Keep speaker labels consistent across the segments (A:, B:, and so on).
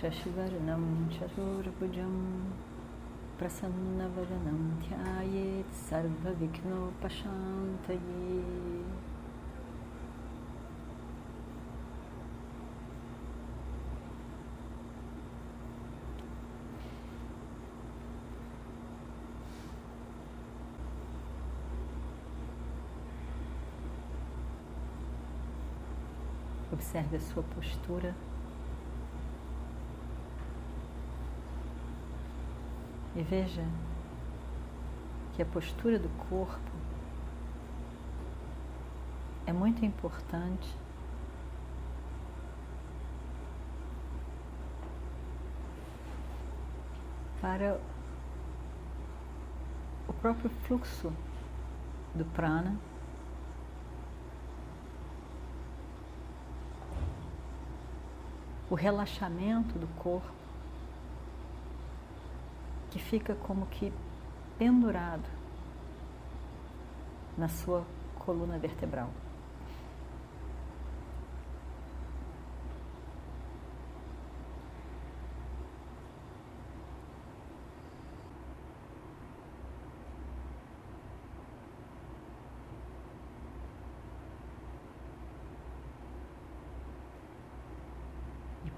A: शशिवर्णं चतुर्भुजं प्रसन्नवदनं ध्यायेत् सर्वविघ्नोपशान्तये Observe a sua postura. E veja que a postura do corpo é muito importante para o próprio fluxo do prana. O relaxamento do corpo que fica como que pendurado na sua coluna vertebral.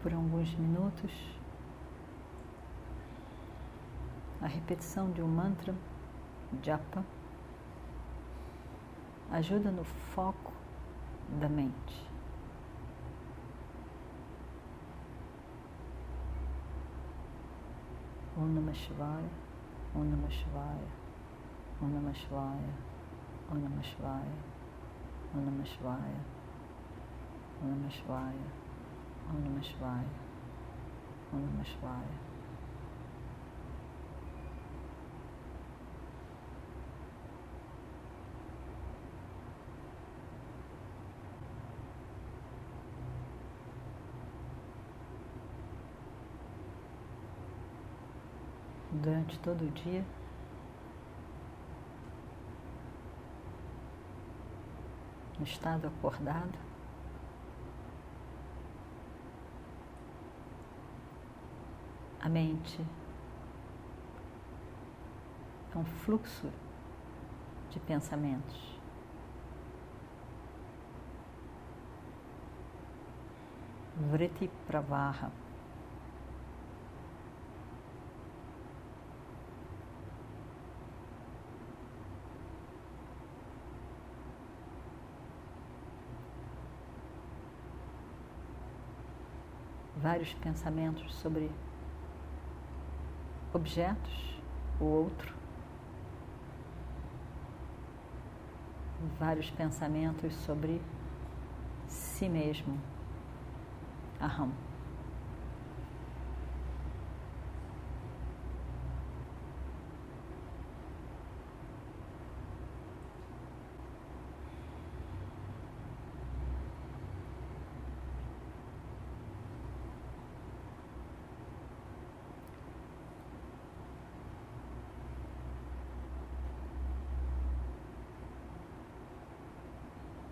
A: Por alguns minutos a repetição de um mantra, japa, ajuda no foco da mente. Om Namah Shivaya, Om Namah Shivaya, Om Namah Shivaya, Om Namah Shivaya, Om Namah Shivaya, Om Namah Shivaya, Om Namah Shivaya, Om Namah Shivaya. Durante todo o dia. No estado acordado. A mente é um fluxo de pensamentos. Vritti Pravaha. Vários pensamentos sobre objetos, o outro, vários pensamentos sobre si mesmo, aham.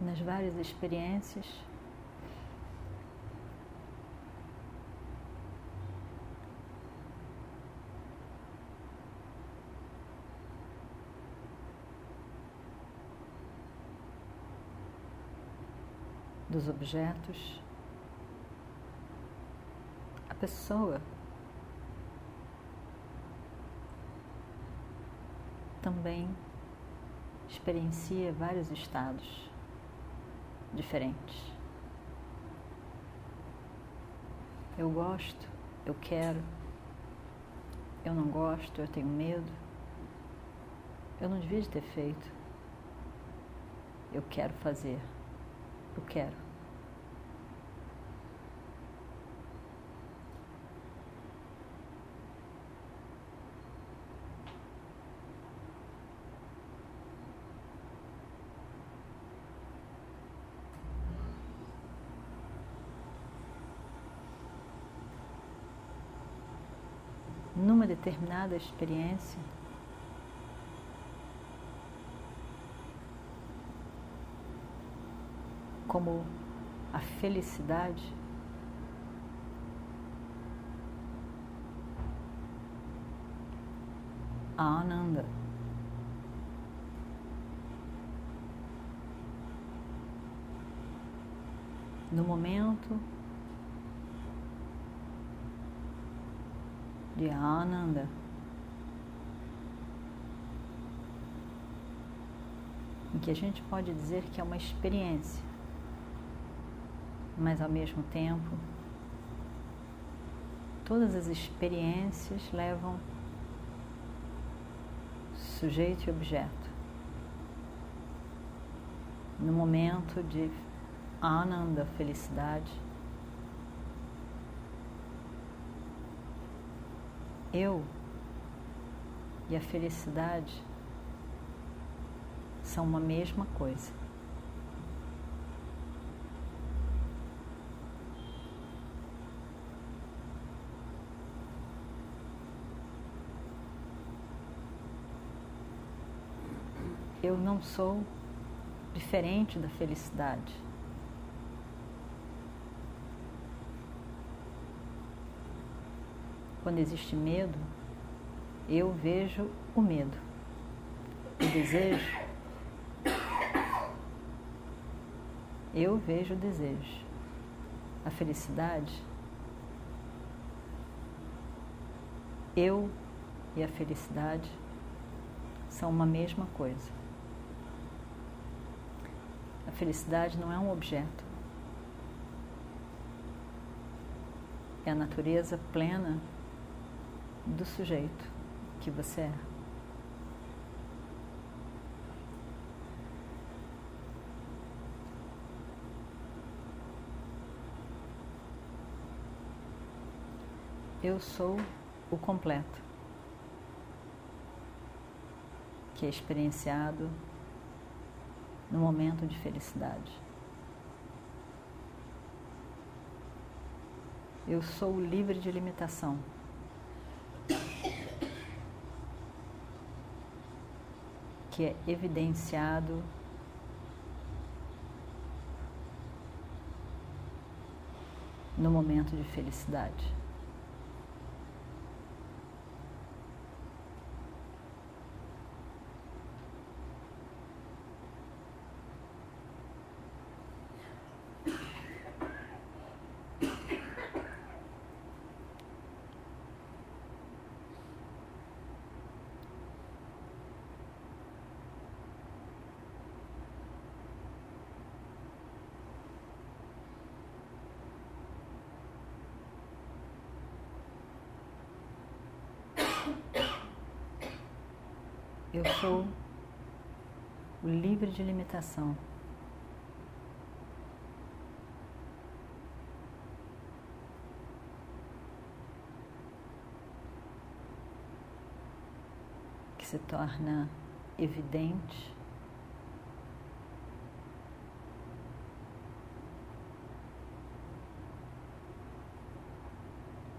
A: Nas várias experiências. Dos objetos, a pessoa também experiencia vários estados diferentes. Eu gosto, eu quero, eu não gosto, eu tenho medo, eu não devia de ter feito, eu quero fazer, eu quero. Numa determinada experiência, como a felicidade, a Ananda. No momento de Ananda, em que a gente pode dizer que é uma experiência, mas ao mesmo tempo, todas as experiências levam sujeito e objeto. No momento de ananda, felicidade, eu e a felicidade são uma mesma coisa. eu não sou diferente da felicidade. Quando existe medo, eu vejo o medo. O desejo, eu vejo o desejo. A felicidade, eu e a felicidade são uma mesma coisa. A felicidade não é um objeto. É a natureza plena do sujeito que você é. Eu sou o completo, que é experienciado no momento de felicidade. Eu sou livre de limitação. Que é evidenciado no momento de felicidade. Eu sou o livre de limitação. Que se torna evidente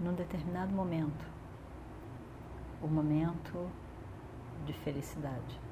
A: num determinado momento, o momento de felicidade.